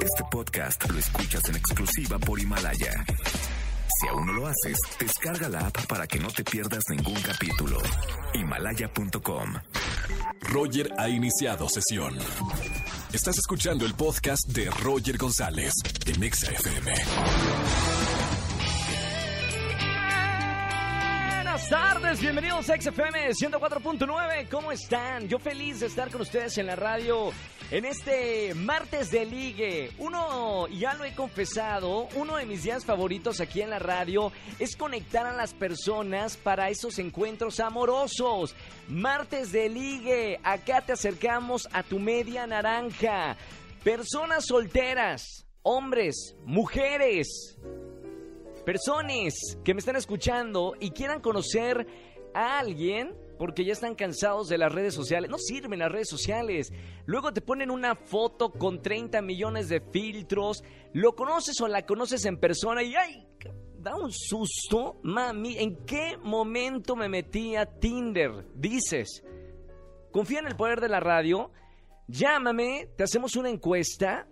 Este podcast lo escuchas en exclusiva por Himalaya. Si aún no lo haces, descarga la app para que no te pierdas ningún capítulo. Himalaya.com. Roger ha iniciado sesión. Estás escuchando el podcast de Roger González en Exa FM. Buenas tardes, bienvenidos a XFM 104.9. ¿Cómo están? Yo feliz de estar con ustedes en la radio en este martes de ligue. Uno, ya lo he confesado, uno de mis días favoritos aquí en la radio es conectar a las personas para esos encuentros amorosos. Martes de ligue, acá te acercamos a tu media naranja. Personas solteras, hombres, mujeres personas que me están escuchando y quieran conocer a alguien porque ya están cansados de las redes sociales. No sirven las redes sociales. Luego te ponen una foto con 30 millones de filtros. Lo conoces o la conoces en persona y ¡ay! Da un susto, mami. ¿En qué momento me metí a Tinder? Dices. Confía en el poder de la radio. Llámame, te hacemos una encuesta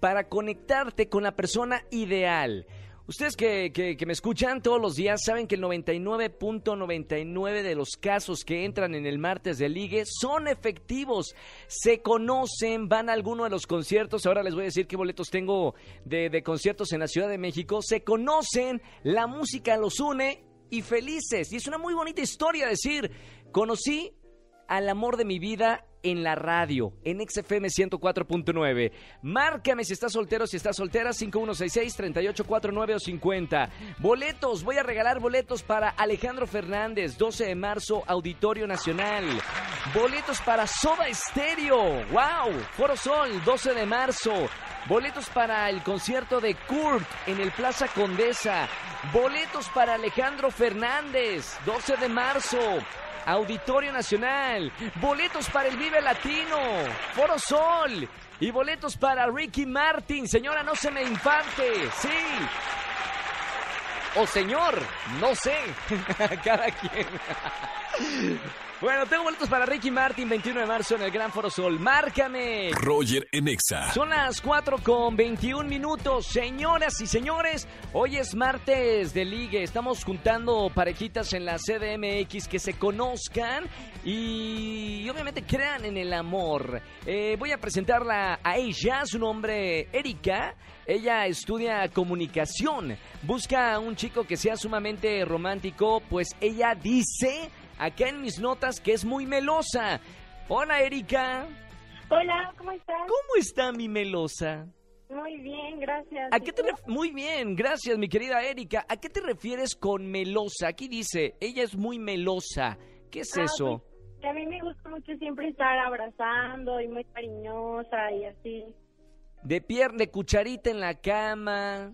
para conectarte con la persona ideal. Ustedes que, que, me escuchan todos los días saben que el 99.99 de los casos que entran en el martes de ligue son efectivos, se conocen, van a alguno de los conciertos, ahora les voy a decir qué boletos tengo de, de conciertos en la Ciudad de México, se conocen, la música los une y felices. Y es una muy bonita historia decir, conocí al amor de mi vida en la radio, en XFM 104.9. Márcame si estás soltero, si estás soltera, 5166-3849 o 50. Boletos, voy a regalar boletos para Alejandro Fernández, 12 de marzo, Auditorio Nacional. Boletos para Soda Estéreo, wow, Foro Sol, 12 de marzo. Boletos para el concierto de Kurt en el Plaza Condesa. Boletos para Alejandro Fernández, 12 de marzo. Auditorio Nacional, boletos para el Vive Latino, Foro Sol y boletos para Ricky Martin. Señora, no se me infante, sí. O señor, no sé, cada quien. Bueno, tengo boletos para Ricky Martin, 21 de marzo en el Gran Foro Sol. ¡Márcame! Roger Enexa. Son las 4 con 21 minutos. Señoras y señores, hoy es martes de ligue. Estamos juntando parejitas en la CDMX que se conozcan y, y obviamente crean en el amor. Eh, voy a presentarla a ella, su nombre Erika. Ella estudia comunicación. Busca a un chico que sea sumamente romántico, pues ella dice acá en mis notas que es muy melosa. Hola, Erika. Hola, ¿cómo estás? ¿Cómo está mi melosa? Muy bien, gracias. ¿A qué te Muy bien, gracias, mi querida Erika. ¿A qué te refieres con melosa? Aquí dice, ella es muy melosa. ¿Qué es Ah, eso? pues, que a mí me gusta mucho siempre estar abrazando y muy cariñosa y así. De pierna, de cucharita en la cama.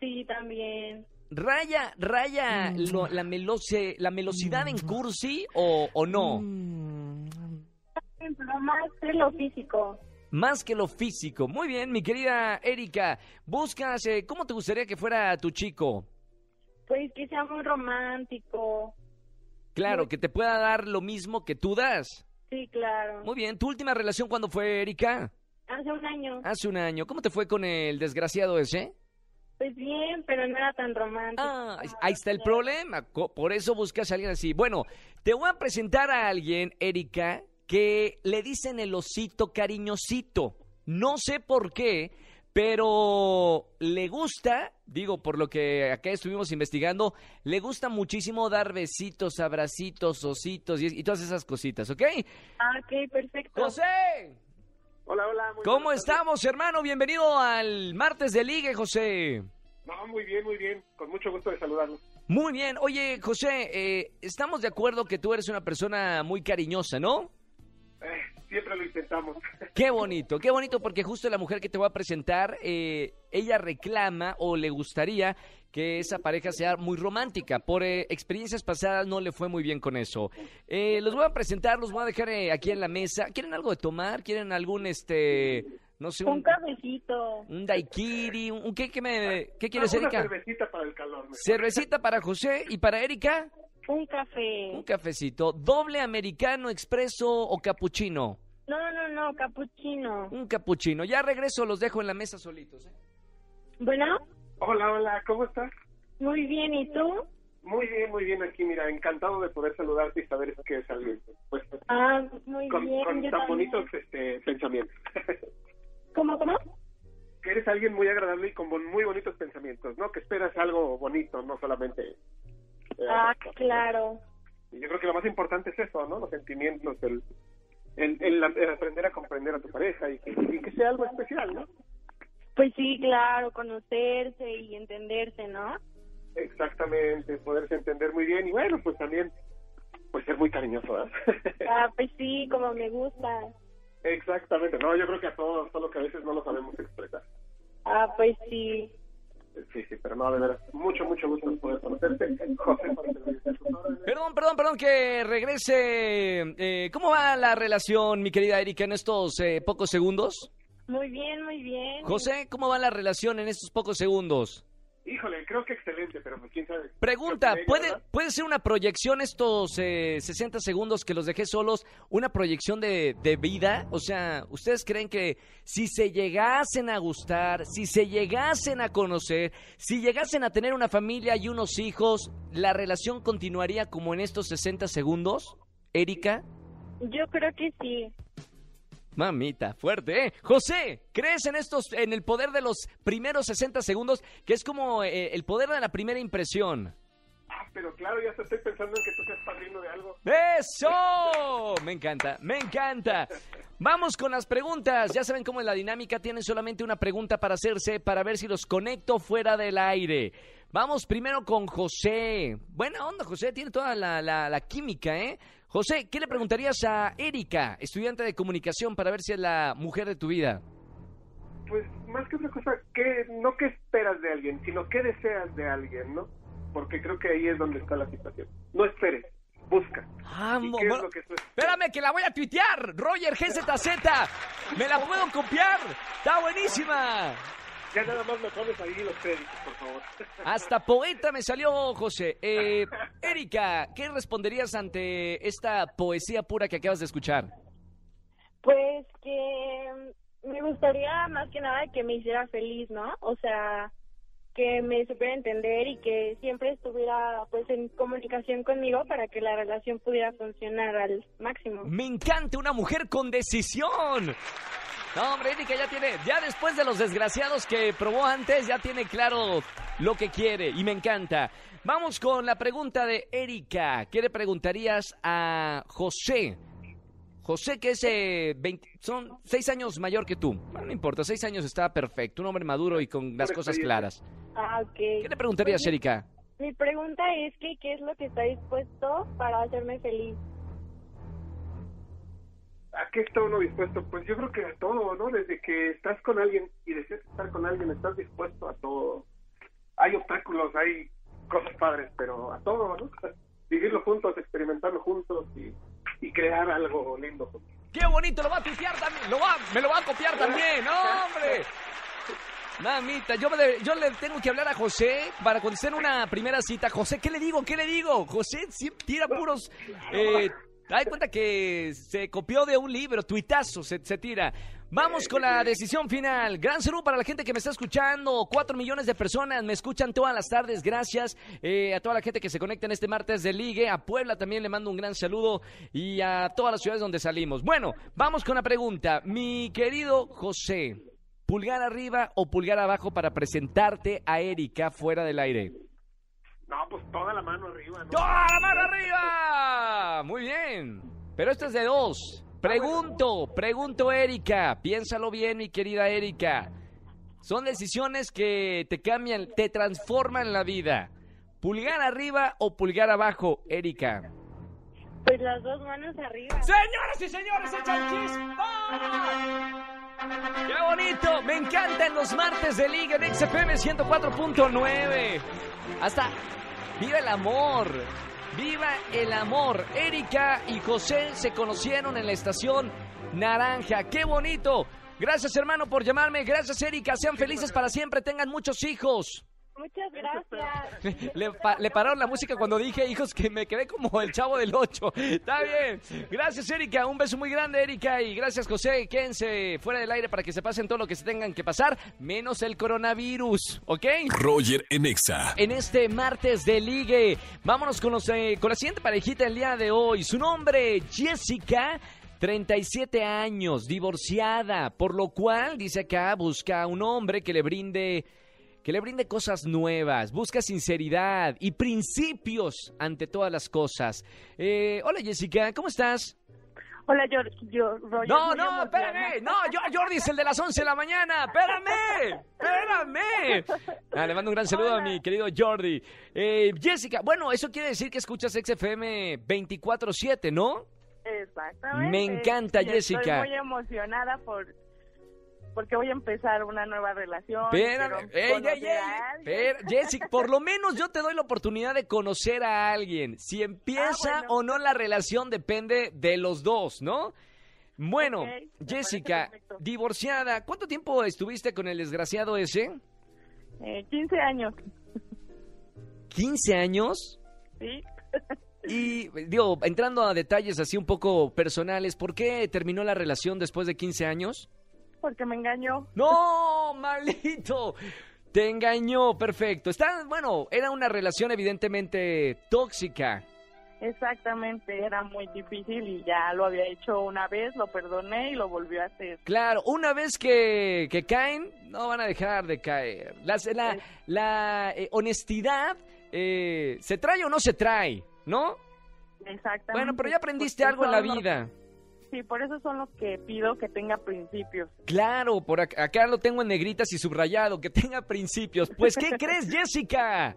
Sí, también. ¿Raya, raya lo- la, melose, la melosidad en cursi o, o no? Pero más de lo físico. Más que lo físico. Muy bien, mi querida Erika. Buscas, eh, ¿cómo te gustaría que fuera tu chico? Pues que sea muy romántico. Claro, que te pueda dar lo mismo que tú das. Sí, claro. Muy bien, ¿tu última relación cuándo fue, Erika? Hace un año. Hace un año. ¿Cómo te fue con el desgraciado ese? Pues bien, pero no era tan romántico. Ah, ahí está el problema. Por eso buscas a alguien así. Bueno, te voy a presentar a alguien, Erika, que le dicen el osito cariñosito. No sé por qué, pero le gusta, digo, por lo que acá estuvimos investigando, le gusta muchísimo dar besitos, abracitos, ositos y, y todas esas cositas, ¿ok? Ah, ok, perfecto. José, Hola, hola. Muy ¿cómo estamos, hermano? Bienvenido al martes de ligue, José. No, muy bien, muy bien. Con mucho gusto de saludarlos. Muy bien. Oye, José, eh, estamos de acuerdo que tú eres una persona muy cariñosa, ¿no? Eh, siempre lo intentamos. Qué bonito, qué bonito, porque justo la mujer que te voy a presentar, eh, ella reclama o le gustaría que esa pareja sea muy romántica. Por eh, experiencias pasadas no le fue muy bien con eso. Eh, los voy a presentar, los voy a dejar eh, aquí en la mesa. ¿Quieren algo de tomar? ¿Quieren algún, este, no sé, Un un, cafecito. un daiquiri? Un, un- ¿qué, qué, me, ¿Qué quieres, Ah, Una Erika? cervecita para el calor. mejor. Cervecita para José y para Erika. Un café. Un cafecito. ¿Doble americano, expreso o capuchino? No, no, no, capuchino. Un capuchino. Ya regreso, los dejo en la mesa solitos. ¿eh? Bueno, Hola, hola, ¿cómo estás? muy bien, ¿y tú? Muy bien, muy bien aquí, mira, encantado de poder saludarte y saber que es alguien pues, Ah, muy con, bien. con tan también. bonitos este, pensamientos. ¿Cómo, cómo? que eres alguien muy agradable y con muy bonitos pensamientos, ¿no? Que esperas algo bonito, no solamente... eh, Ah, claro. Y yo creo que lo más importante es eso, ¿no? Los sentimientos, el, el, el- el aprender a comprender a tu pareja y que, y que sea algo especial, ¿no? Pues sí, claro, conocerse y entenderse, ¿no? Exactamente, poderse entender muy bien y bueno, pues también, pues ser muy cariñoso, ¿verdad? Ah, pues sí, como me gusta. Exactamente, no, yo creo que a todos, solo que a veces no lo sabemos expresar. Ah, pues sí. Sí, sí, pero no, de veras, mucho, mucho gusto poder conocerte. José. Perdón, perdón, perdón que regrese. Eh, ¿Cómo va la relación, mi querida Erika, en estos eh, pocos segundos? Muy bien, muy bien. José, ¿cómo va la relación en estos pocos segundos? Híjole, creo que excelente, pero pues quién sabe. Pregunta, ¿puede. ¿puede ser una proyección estos eh, 60 segundos que los dejé solos, una proyección de, de vida? O sea, ¿ustedes creen que si se llegasen a gustar, si se llegasen a conocer, si llegasen a tener una familia y unos hijos, la relación continuaría como en estos 60 segundos? Erika, Yo creo que sí. Mamita, fuerte, ¿eh? José, ¿crees en estos, en el poder de los primeros 60 segundos, que es como eh, el poder de la primera impresión? Ah, pero claro, ya estoy pensando en que tú seas padrino de algo. ¡Eso! Me encanta, me encanta. Vamos con las preguntas. Ya saben cómo es la dinámica. Tienen solamente una pregunta para hacerse para ver si los conecto fuera del aire. Vamos primero con José. Buena onda, José. Tiene toda la, la- la química, ¿eh? José, ¿qué le preguntarías a Erika, estudiante de comunicación, para ver si es la mujer de tu vida? Pues más que otra cosa, que no qué esperas de alguien, sino qué deseas de alguien, ¿no? Porque creo que ahí es donde está la situación. No esperes, busca. Ah, ¿Y qué es lo que tú? Espérame que la voy a tuitear. Roger GZZ. Me la puedo copiar. Está buenísima. Ya nada más me pones ahí los créditos, por favor. Hasta poeta me salió, José. Eh, Erika, ¿qué responderías ante esta poesía pura que acabas de escuchar? Pues que me gustaría más que nada que me hiciera feliz, ¿no? O sea, que me supiera entender y que siempre estuviera pues en comunicación conmigo para que la relación pudiera funcionar al máximo. Me encanta una mujer con decisión. No, hombre, Erika ya tiene, ya después de los desgraciados que probó antes, ya tiene claro lo que quiere y me encanta. Vamos con la pregunta de Erika. ¿Qué le preguntarías a José? José, que es eh, 20 son seis años mayor que tú. Bueno, no importa, seis años está perfecto. Un hombre maduro y con las cosas claras. Ah, ok. ¿Qué le preguntarías, Erika? Mi pregunta es que qué es lo que está dispuesto para hacerme feliz. ¿A qué está uno dispuesto? Pues yo creo que a todo, ¿no? Desde que estás con alguien y deseas estar con alguien, estás dispuesto a todo. Hay obstáculos, hay cosas padres, pero a todo, ¿no? Vivirlo juntos, experimentarlo juntos y, y crear algo lindo juntos. ¡Qué bonito! Lo va a tuitear también. Lo va, me lo va a copiar también. ¡No, hombre! Mamita, yo, me de- yo le tengo que hablar a José para en una primera cita. José, ¿qué le digo? ¿Qué le digo? José siempre tira puros... Eh, da cuenta que se copió de un libro, tuitazo se, se tira. Vamos con la decisión final. Gran saludo para la gente que me está escuchando. Cuatro millones de personas me escuchan todas las tardes. Gracias eh, a toda la gente que se conecta en este martes de Ligue. A Puebla también le mando un gran saludo y a todas las ciudades donde salimos. Bueno, vamos con la pregunta. Mi querido José, ¿pulgar arriba o pulgar abajo para presentarte a Erika fuera del aire? No, pues toda la mano arriba, ¿no? ¡Toda la mano arriba! Muy bien. Pero esto es de dos. Pregunto, pregunto Erika. Piénsalo bien, mi querida Erika. Son decisiones que te cambian, te transforman la vida. ¿Pulgar arriba o pulgar abajo, Erika? Pues las dos manos arriba. Señoras y señores, echan chispa. ¡Qué bonito! Me encantan los martes de Liga en XFM 104.9. Hasta viva el amor. Viva el amor. Erika y José se conocieron en la estación Naranja. ¡Qué bonito! Gracias, hermano, por llamarme. Gracias, Erika. Sean felices para siempre. Tengan muchos hijos. Muchas gracias. Le, pa- le pararon la música cuando dije, hijos, que me quedé como el chavo del 8. Está bien. Gracias, Erika. Un beso muy grande, Erika. Y gracias, José. Quédense fuera del aire para que se pasen todo lo que se tengan que pasar, menos el coronavirus. ¿Ok? Roger en Exa. en este martes de ligue. Vámonos con, los, eh, con la siguiente parejita del día de hoy. Su nombre, Jessica. 37 años, divorciada, por lo cual, dice acá, busca un hombre que le brinde que le brinde cosas nuevas, busca sinceridad y principios ante todas las cosas. Eh, hola Jessica, ¿cómo estás? Hola, yo, yo, Roger, No, no, espérame. No, yo, Jordi es el de las 11 de la mañana. Espérame, espérame. Ah, le mando un gran saludo a mi querido Jordi. Eh, Jessica, bueno, eso quiere decir que escuchas XFM 24-7, ¿no? Exactamente. Me encanta, Jessica. Estoy muy emocionada por porque voy a empezar una nueva relación. Espérame. Ey, ey, ey. Jessica, por lo menos yo te doy la oportunidad de conocer a alguien. Si empieza Ah, bueno. o no la relación depende de los dos, ¿no? Bueno, Jessica, divorciada, ¿cuánto tiempo estuviste con el desgraciado ese? Eh, 15 años, ¿15 años? ¿sí? Y digo, entrando a detalles así un poco personales, ¿por qué terminó la relación después de 15 años? Porque me engañó. ¡No, malito! Te engañó, perfecto. Está, bueno, era una relación evidentemente tóxica. Exactamente, era muy difícil y ya lo había hecho una vez, lo perdoné y lo volvió a hacer. Claro, una vez que, que caen, no van a dejar de caer. Las- la la, eh, honestidad, eh, ¿se trae o no se trae? ¿No? Exactamente. Bueno, pero ya aprendiste Porque algo en la vida. Sí, por eso son los que pido que tenga principios. Claro, por ac- acá lo tengo en negritas y subrayado, que tenga principios. Pues, ¿qué crees, Jessica?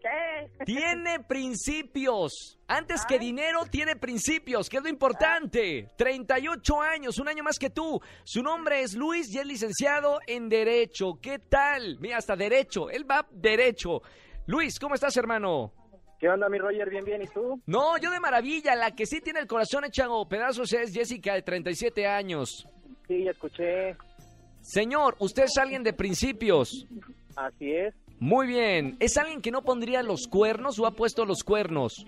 ¿Qué? Tiene principios. Antes que dinero, tiene principios, que es lo importante. 38 años, un año más que tú. Su nombre es Luis y es licenciado en Derecho. ¿Qué tal? Mira, hasta Derecho. Él va Derecho. Luis, ¿cómo estás, hermano? ¿Qué onda, mi Roger? Bien, bien. ¿Y tú? No, yo de maravilla. La que sí tiene el corazón echado pedazos es Jessica, de 37 años. Sí, ya escuché. Señor, usted es alguien de principios. Así es. Muy bien. ¿Es alguien que no pondría los cuernos o ha puesto los cuernos?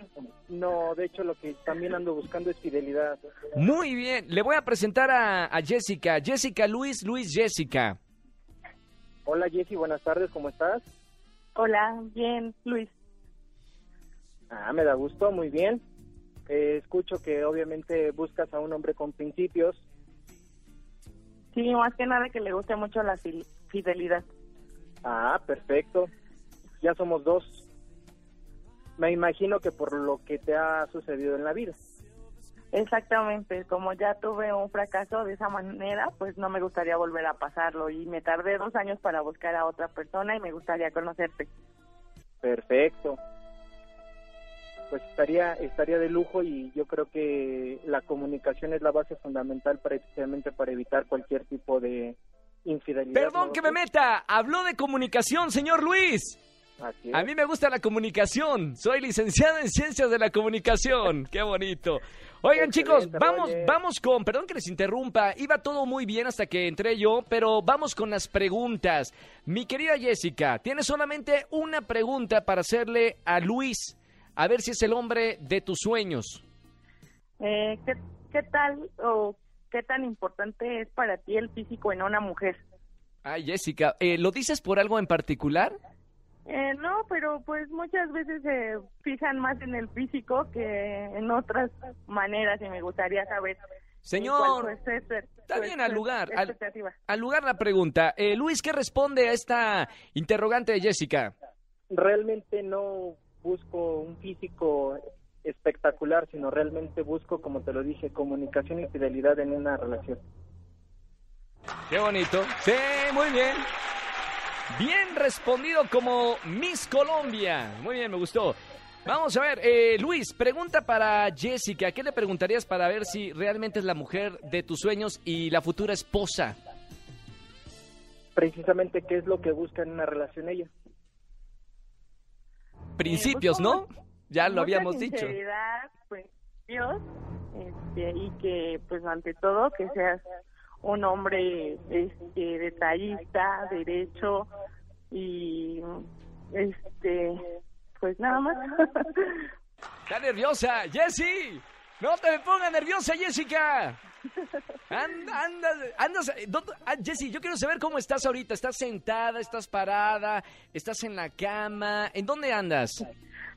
No, de hecho, lo que también ando buscando es fidelidad. Muy bien. Le voy a presentar a, a Jessica. Jessica Luis, Luis Jessica. Hola, Jessy. Buenas tardes. ¿Cómo estás? Hola, bien, Luis. Ah, me da gusto. Muy bien. Eh, escucho que obviamente buscas a un hombre con principios. Sí, más que nada que le guste mucho la fidelidad. Ah, perfecto. Ya somos dos. Me imagino que por lo que te ha sucedido en la vida. Exactamente, como ya tuve un fracaso de esa manera, pues no me gustaría volver a pasarlo y me tardé dos años para buscar a otra persona y me gustaría conocerte. Perfecto. Pues estaría estaría de lujo y yo creo que la comunicación es la base fundamental precisamente para evitar cualquier tipo de infidelidad. Perdón ¿no? que me meta. Habló de comunicación, señor Luis. A mí me gusta la comunicación. Soy licenciado en ciencias de la comunicación. Qué bonito. Oigan, chicos, vamos, Roger. vamos con, perdón que les interrumpa, iba todo muy bien hasta que entré yo, pero vamos con las preguntas. Mi querida Jessica, tienes solamente una pregunta para hacerle a Luis, a ver si es el hombre de tus sueños. Eh, ¿qué, ¿Qué tal o qué tan importante es para ti el físico en una mujer? Ay, Jessica, eh, ¿lo dices por algo en particular? Eh, no, pero pues muchas veces se fijan más en el físico que en otras maneras y me gustaría saber. Señor, está su bien al lugar, al-. Al lugar la pregunta. Eh, Luis, ¿qué responde a esta interrogante de Jessica? Realmente no busco un físico espectacular, sino realmente busco, como te lo dije, comunicación y fidelidad en una relación. Qué bonito. Sí, muy bien. Bien respondido como Miss Colombia. Muy bien, me gustó. Vamos a ver, eh, Luis, pregunta para Jessica. ¿Qué le preguntarías para ver si realmente es la mujer de tus sueños y la futura esposa? Precisamente, ¿qué es lo que busca en una relación ella? Principios, Eh, ¿no? Ya lo habíamos dicho. sinceridad, principios, este, y que pues ante todo que seas un hombre este, detallista, derecho, y este, pues nada más. Está nerviosa, Jessie. No te me pongas nerviosa, Jessica. Anda, anda, andas, ¿dónde- ah, Jessie, yo quiero saber cómo estás ahorita. ¿Estás sentada? ¿Estás parada? ¿Estás en la cama? ¿En dónde andas?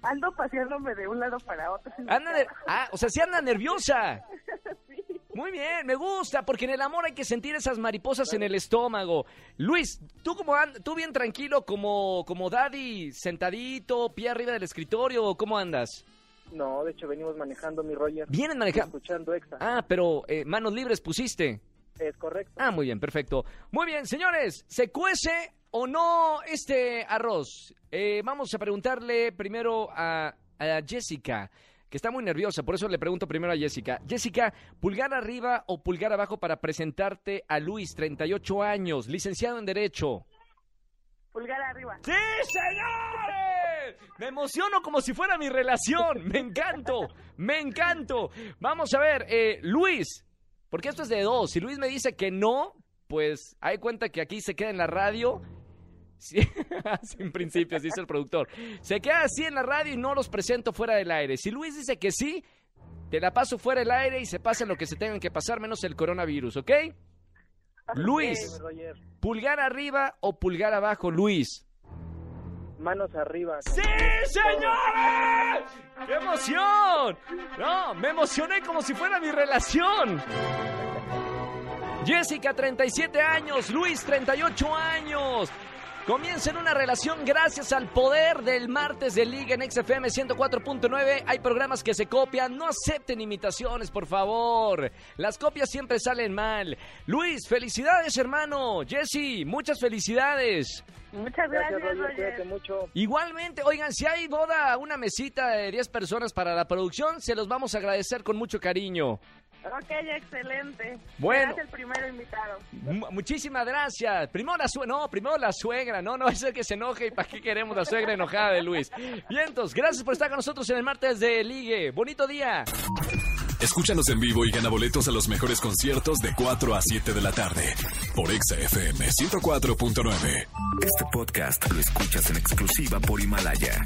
Ando paseándome de un lado para otro. Anda de- ah, o sea, sí anda nerviosa. Muy bien, me gusta, porque en el amor hay que sentir esas mariposas en el estómago. Luis, tú como and- tú bien tranquilo, como, como daddy, sentadito, pie arriba del escritorio, ¿o ¿cómo andas? No, de hecho venimos manejando mi Roger. Vienen manejando. Escuchando Exa. Ah, pero eh, manos libres pusiste. Es correcto. Ah, muy bien, perfecto. Muy bien, señores, ¿se cuece o no este arroz? Eh, vamos a preguntarle primero a, a Jessica, que está muy nerviosa, por eso le pregunto primero a Jessica. Jessica, ¿pulgar arriba o pulgar abajo para presentarte a Luis, 38 años, licenciado en Derecho? Pulgar arriba. ¡Sí, señores! Me emociono como si fuera mi relación. Me encanto, me encanto. Vamos a ver, eh, Luis, porque esto es de dos. Si Luis me dice que no, pues hay cuenta que aquí se queda en la radio. Sí, sin principios, dice el productor. Se queda así en la radio y no los presento fuera del aire. Si Luis dice que sí, te la paso fuera del aire y se pasen lo que se tengan que pasar, menos el coronavirus, ¿ok? Luis, pulgar arriba o pulgar abajo, Luis. Manos arriba. ¡Sí, señores! ¡Qué emoción! No, me emocioné como si fuera mi relación. Jessica, 37 años, Luis, 38 años. Comiencen una relación gracias al poder del martes de Liga en XFM 104.9. Hay programas que se copian. No acepten imitaciones, por favor. Las copias siempre salen mal. Luis, felicidades, hermano. Jessy, muchas felicidades. Muchas Gracias, gracias, Roger. mucho. Igualmente, oigan, si hay boda, una mesita de 10 personas para la producción, se los vamos a agradecer con mucho cariño. Ok, excelente. Bueno. Serás el primero invitado. Mu- muchísimas gracias. Primero la suegra, no, primero la suegra, no, no es el que se enoje y para qué queremos la suegra enojada de Luis. Vientos, gracias por estar con nosotros en el martes de Ligue. Bonito día. Escúchanos en vivo y gana boletos a los mejores conciertos de 4 a 7 de la tarde por Exa FM 104.9. Este podcast lo escuchas en exclusiva por Himalaya.